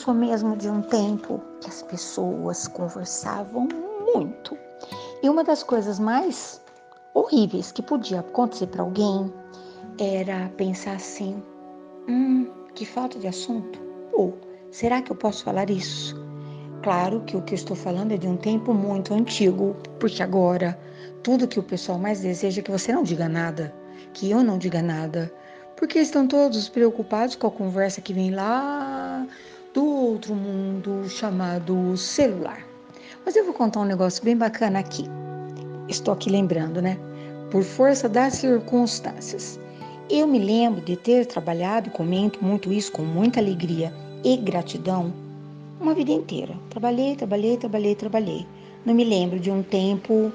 sou mesmo de um tempo que as pessoas conversavam muito. E uma das coisas mais horríveis que podia acontecer para alguém era pensar assim: hum, que falta de assunto. Ou será que eu posso falar isso? Claro que o que eu estou falando é de um tempo muito antigo, porque agora tudo que o pessoal mais deseja é que você não diga nada, que eu não diga nada, porque estão todos preocupados com a conversa que vem lá outro mundo chamado celular. Mas eu vou contar um negócio bem bacana aqui. Estou aqui lembrando, né? Por força das circunstâncias. Eu me lembro de ter trabalhado, e comento muito isso com muita alegria e gratidão, uma vida inteira. Trabalhei, trabalhei, trabalhei, trabalhei. Não me lembro de um tempo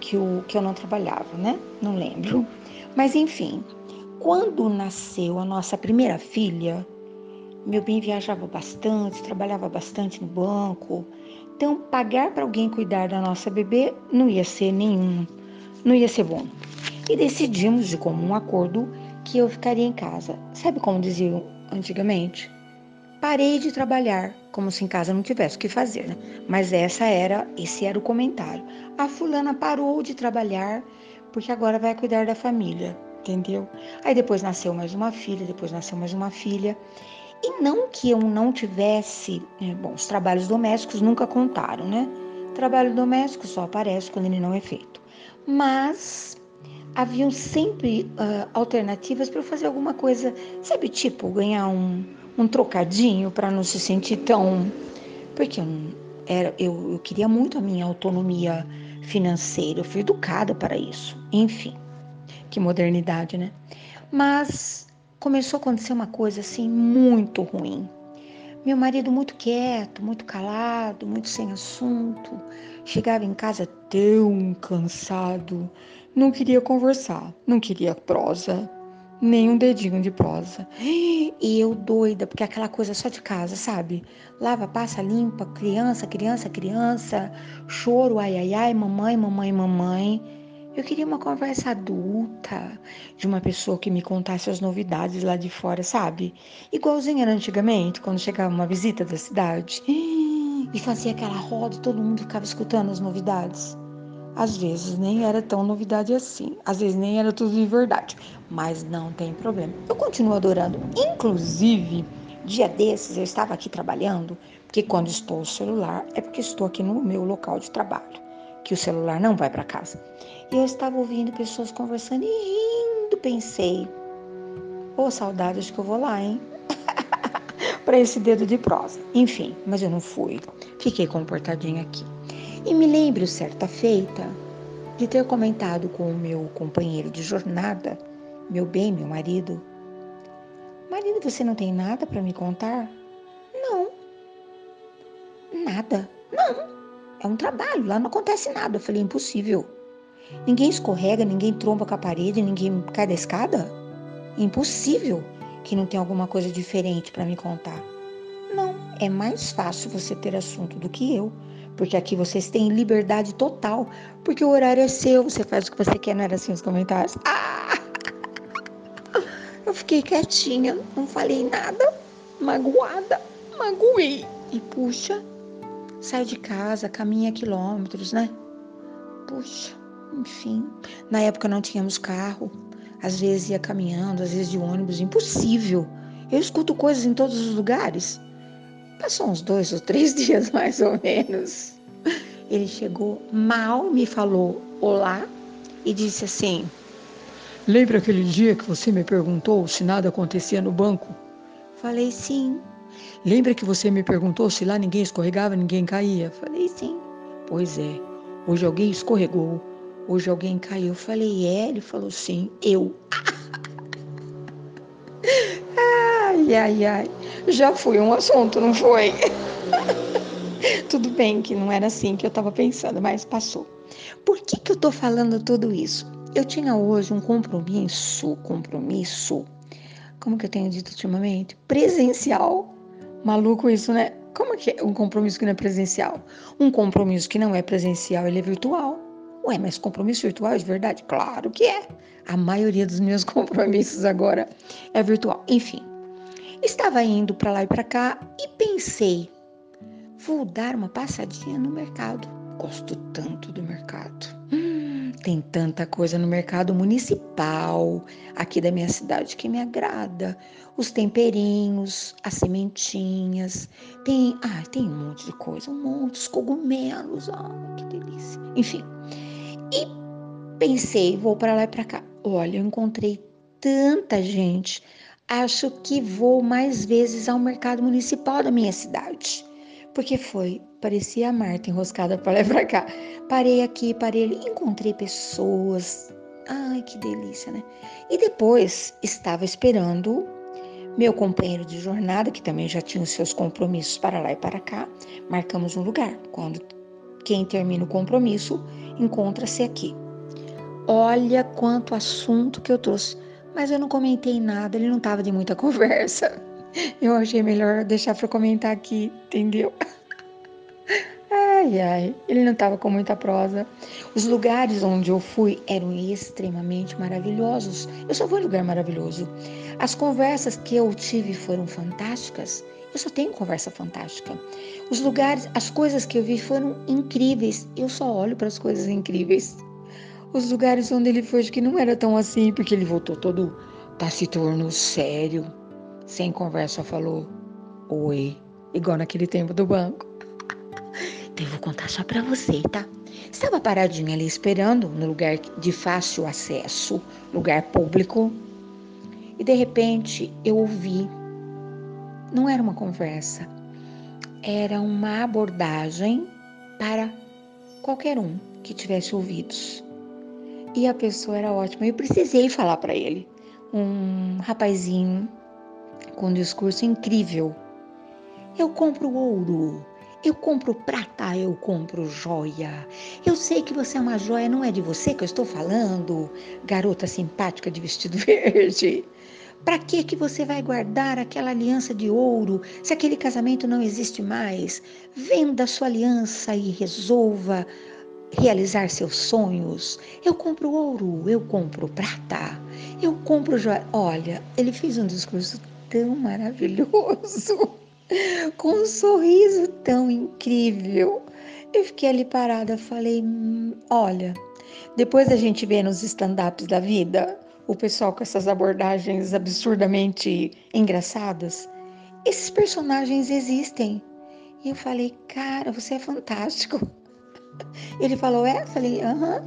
que eu, que eu não trabalhava, né? Não lembro. Mas enfim, quando nasceu a nossa primeira filha, meu bem viajava bastante, trabalhava bastante no banco. Então, pagar para alguém cuidar da nossa bebê não ia ser nenhum, não ia ser bom. E decidimos de comum acordo que eu ficaria em casa. Sabe como diziam antigamente? Parei de trabalhar, como se em casa não tivesse o que fazer, né? Mas essa era, esse era o comentário. A fulana parou de trabalhar porque agora vai cuidar da família, entendeu? Aí depois nasceu mais uma filha, depois nasceu mais uma filha. E não que eu não tivesse, né, bom, os trabalhos domésticos nunca contaram, né? Trabalho doméstico só aparece quando ele não é feito. Mas haviam sempre uh, alternativas para fazer alguma coisa, sabe, tipo ganhar um, um trocadinho para não se sentir tão. Porque eu, era, eu, eu queria muito a minha autonomia financeira, eu fui educada para isso. Enfim, que modernidade, né? Mas começou a acontecer uma coisa assim muito ruim. Meu marido muito quieto, muito calado, muito sem assunto. Chegava em casa tão cansado, não queria conversar, não queria prosa, nem um dedinho de prosa. E eu doida, porque aquela coisa só de casa, sabe? Lava, passa, limpa, criança, criança, criança, choro, ai, ai, ai, mamãe, mamãe, mamãe. Eu queria uma conversa adulta, de uma pessoa que me contasse as novidades lá de fora, sabe? Igualzinho era antigamente, quando chegava uma visita da cidade. E fazia aquela roda e todo mundo ficava escutando as novidades. Às vezes nem era tão novidade assim, às vezes nem era tudo de verdade, mas não tem problema. Eu continuo adorando. Inclusive, dia desses eu estava aqui trabalhando, porque quando estou no celular é porque estou aqui no meu local de trabalho, que o celular não vai para casa. E eu estava ouvindo pessoas conversando e rindo, pensei, ô oh, saudade, que eu vou lá, hein? para esse dedo de prosa. Enfim, mas eu não fui. Fiquei comportadinha aqui. E me lembro, certa feita, de ter comentado com o meu companheiro de jornada, meu bem, meu marido: Marido, você não tem nada para me contar? Não. Nada? Não. É um trabalho, lá não acontece nada. Eu falei: Impossível. Ninguém escorrega, ninguém tromba com a parede, ninguém cai da escada? Impossível que não tenha alguma coisa diferente para me contar. Não, é mais fácil você ter assunto do que eu porque aqui vocês têm liberdade total, porque o horário é seu, você faz o que você quer, não era assim os comentários? Ah! Eu fiquei quietinha, não falei nada, magoada, magoei. E puxa, sai de casa, caminha quilômetros, né? Puxa, enfim. Na época não tínhamos carro, às vezes ia caminhando, às vezes de ônibus, impossível. Eu escuto coisas em todos os lugares. Passou uns dois ou três dias mais ou menos. Ele chegou mal, me falou olá e disse assim: Lembra aquele dia que você me perguntou se nada acontecia no banco? Falei sim. Lembra que você me perguntou se lá ninguém escorregava, ninguém caía? Falei sim. Pois é, hoje alguém escorregou, hoje alguém caiu. Falei, é? Ele falou sim, eu. ai, ai, ai já foi um assunto, não foi? tudo bem que não era assim que eu estava pensando, mas passou. Por que, que eu estou falando tudo isso? Eu tinha hoje um compromisso, compromisso, como que eu tenho dito ultimamente? Presencial. Maluco isso, né? Como que é um compromisso que não é presencial? Um compromisso que não é presencial, ele é virtual. Ué, mas compromisso virtual é de verdade? Claro que é. A maioria dos meus compromissos agora é virtual. Enfim, Estava indo para lá e para cá e pensei, vou dar uma passadinha no mercado. Gosto tanto do mercado. Hum, tem tanta coisa no mercado municipal aqui da minha cidade que me agrada. Os temperinhos, as sementinhas, tem, ah, tem um monte de coisa, um monte, os cogumelos, ah, que delícia. Enfim. E pensei, vou para lá e para cá. Olha, eu encontrei tanta gente acho que vou mais vezes ao mercado municipal da minha cidade. Porque foi, parecia a Marta enroscada para lá e para cá. Parei aqui, parei ali, encontrei pessoas. Ai, que delícia, né? E depois estava esperando meu companheiro de jornada, que também já tinha os seus compromissos para lá e para cá. Marcamos um lugar. Quando quem termina o compromisso encontra-se aqui. Olha quanto assunto que eu trouxe mas eu não comentei nada, ele não estava de muita conversa. Eu achei melhor deixar para comentar aqui, entendeu? Ai, ai, ele não estava com muita prosa. Os lugares onde eu fui eram extremamente maravilhosos. Eu só vou em lugar maravilhoso. As conversas que eu tive foram fantásticas. Eu só tenho conversa fantástica. Os lugares, as coisas que eu vi foram incríveis. Eu só olho para as coisas incríveis. Os lugares onde ele foi, acho que não era tão assim, porque ele voltou todo taciturno, sério, sem conversa, falou: Oi, igual naquele tempo do banco. Então eu vou contar só pra você, tá? Estava paradinha ali esperando, no lugar de fácil acesso, lugar público, e de repente eu ouvi. Não era uma conversa, era uma abordagem para qualquer um que tivesse ouvidos. E a pessoa era ótima. Eu precisei falar para ele. Um rapazinho com um discurso incrível. Eu compro ouro, eu compro prata, eu compro joia. Eu sei que você é uma joia, não é de você que eu estou falando, garota simpática de vestido verde. Para que que você vai guardar aquela aliança de ouro se aquele casamento não existe mais? Venda sua aliança e resolva realizar seus sonhos. Eu compro ouro, eu compro prata, eu compro joia. Olha, ele fez um discurso tão maravilhoso, com um sorriso tão incrível. Eu fiquei ali parada, falei: hum, olha, depois a gente vê nos stand-ups da vida o pessoal com essas abordagens absurdamente engraçadas. Esses personagens existem. E eu falei, cara, você é fantástico. Ele falou: É? Falei: Aham.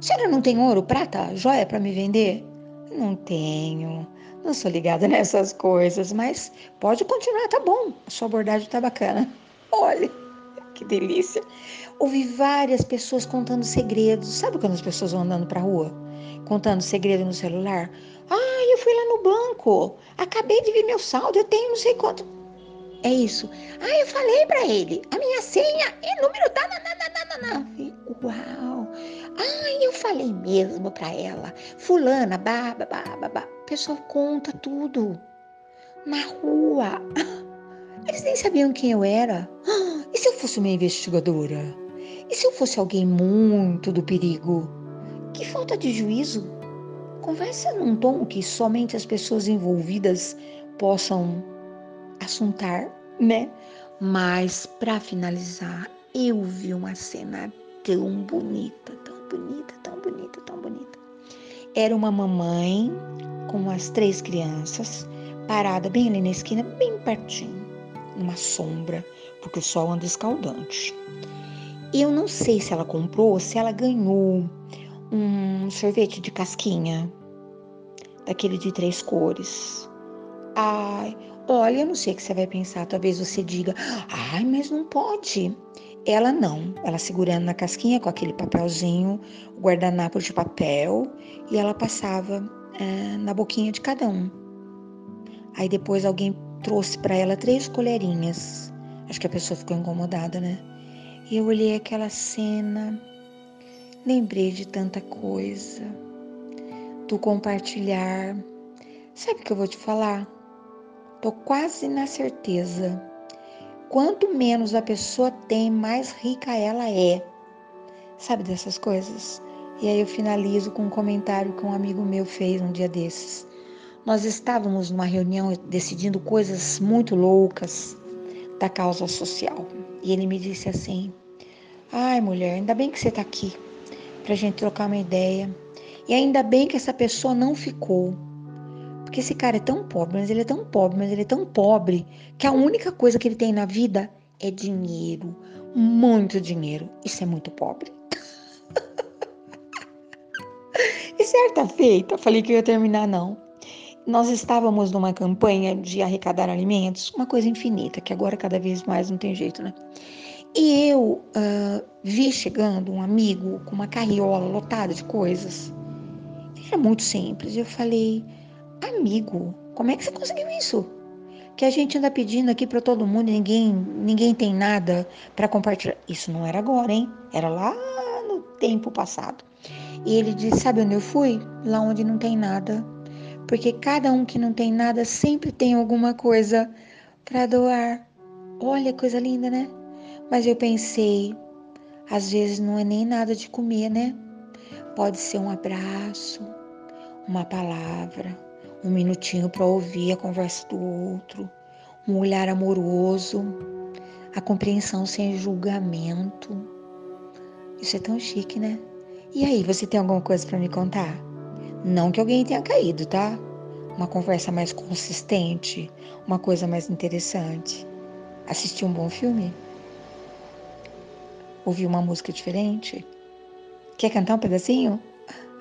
Senhora não tem ouro, prata, joia para me vender? Não tenho. Não sou ligada nessas coisas, mas pode continuar, tá bom. A sua abordagem tá bacana. Olha, que delícia. Ouvi várias pessoas contando segredos. Sabe quando as pessoas vão andando pra rua? Contando segredo no celular? Ah, eu fui lá no banco. Acabei de ver meu saldo, eu tenho não sei quanto. É isso. Ah, eu falei para ele, a minha senha e número tá na, na, na, na, na. Uau. Ah, eu falei mesmo para ela. Fulana, baba, baba, baba. O pessoal conta tudo. Na rua. Eles nem sabiam quem eu era. E se eu fosse uma investigadora? E se eu fosse alguém muito do perigo? Que falta de juízo. Conversa num tom que somente as pessoas envolvidas possam assuntar, né? Mas para finalizar, eu vi uma cena tão bonita, tão bonita, tão bonita, tão bonita. Era uma mamãe com as três crianças parada bem ali na esquina, bem pertinho, numa sombra, porque o sol anda escaldante. Eu não sei se ela comprou ou se ela ganhou um sorvete de casquinha, daquele de três cores. Ai, Olha, eu não sei o que você vai pensar. Talvez você diga, ai, mas não pode. Ela não. Ela segurando na casquinha com aquele papelzinho, o guardanapo de papel, e ela passava é, na boquinha de cada um. Aí depois alguém trouxe para ela três colherinhas. Acho que a pessoa ficou incomodada, né? E eu olhei aquela cena, lembrei de tanta coisa, do compartilhar. Sabe o que eu vou te falar? Tô quase na certeza. Quanto menos a pessoa tem, mais rica ela é. Sabe dessas coisas? E aí eu finalizo com um comentário que um amigo meu fez um dia desses. Nós estávamos numa reunião decidindo coisas muito loucas da causa social. E ele me disse assim: Ai, mulher, ainda bem que você está aqui para a gente trocar uma ideia. E ainda bem que essa pessoa não ficou. Porque esse cara é tão pobre, mas ele é tão pobre, mas ele é tão pobre, que a única coisa que ele tem na vida é dinheiro. Muito dinheiro. Isso é muito pobre. e certa feita, falei que eu ia terminar, não. Nós estávamos numa campanha de arrecadar alimentos, uma coisa infinita, que agora cada vez mais não tem jeito, né? E eu uh, vi chegando um amigo com uma carriola lotada de coisas. Era muito simples. Eu falei, amigo, como é que você conseguiu isso? Que a gente anda pedindo aqui para todo mundo, ninguém, ninguém tem nada para compartilhar. Isso não era agora, hein? Era lá no tempo passado. E ele disse: Sabe onde eu fui? Lá onde não tem nada. Porque cada um que não tem nada sempre tem alguma coisa para doar. Olha, coisa linda, né? Mas eu pensei, às vezes não é nem nada de comer, né? Pode ser um abraço, uma palavra, um minutinho para ouvir a conversa do outro, um olhar amoroso, a compreensão sem julgamento. Isso é tão chique, né? E aí, você tem alguma coisa para me contar? Não que alguém tenha caído, tá? Uma conversa mais consistente, uma coisa mais interessante. Assistir um bom filme? Ouvir uma música diferente? Quer cantar um pedacinho?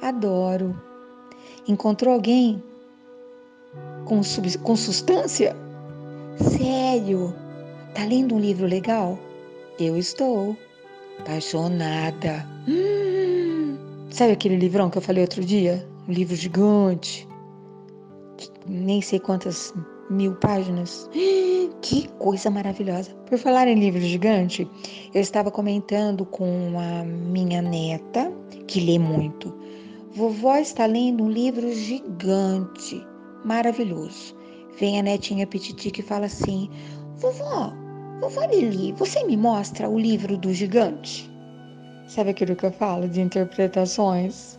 Adoro. Encontrou alguém com, sub, com substância? Sério? Tá lendo um livro legal? Eu estou. Apaixonada. Hum, sabe aquele livrão que eu falei outro dia? Um livro gigante. Nem sei quantas mil páginas. Que coisa maravilhosa. Por falar em livro gigante, eu estava comentando com a minha neta, que lê muito. Vovó está lendo um livro gigante, maravilhoso. Vem a netinha Pititi que fala assim: Vovó, vovó Lili, você me mostra o livro do gigante? Sabe aquilo que eu falo de interpretações?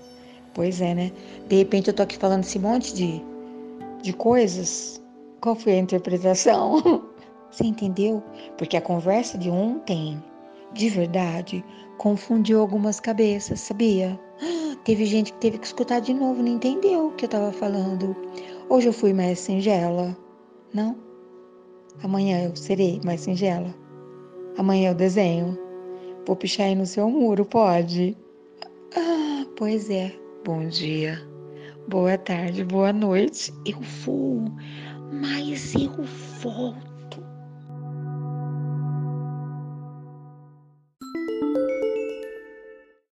Pois é, né? De repente eu tô aqui falando esse monte de, de coisas qual foi a interpretação? Você entendeu? Porque a conversa de ontem, de verdade, confundiu algumas cabeças, sabia? Teve gente que teve que escutar de novo, não entendeu o que eu estava falando. Hoje eu fui mais singela. Não? Amanhã eu serei mais singela. Amanhã eu desenho. Vou pichar aí no seu muro, pode? Ah, pois é. Bom dia, boa tarde, boa noite. Eu vou mas eu volto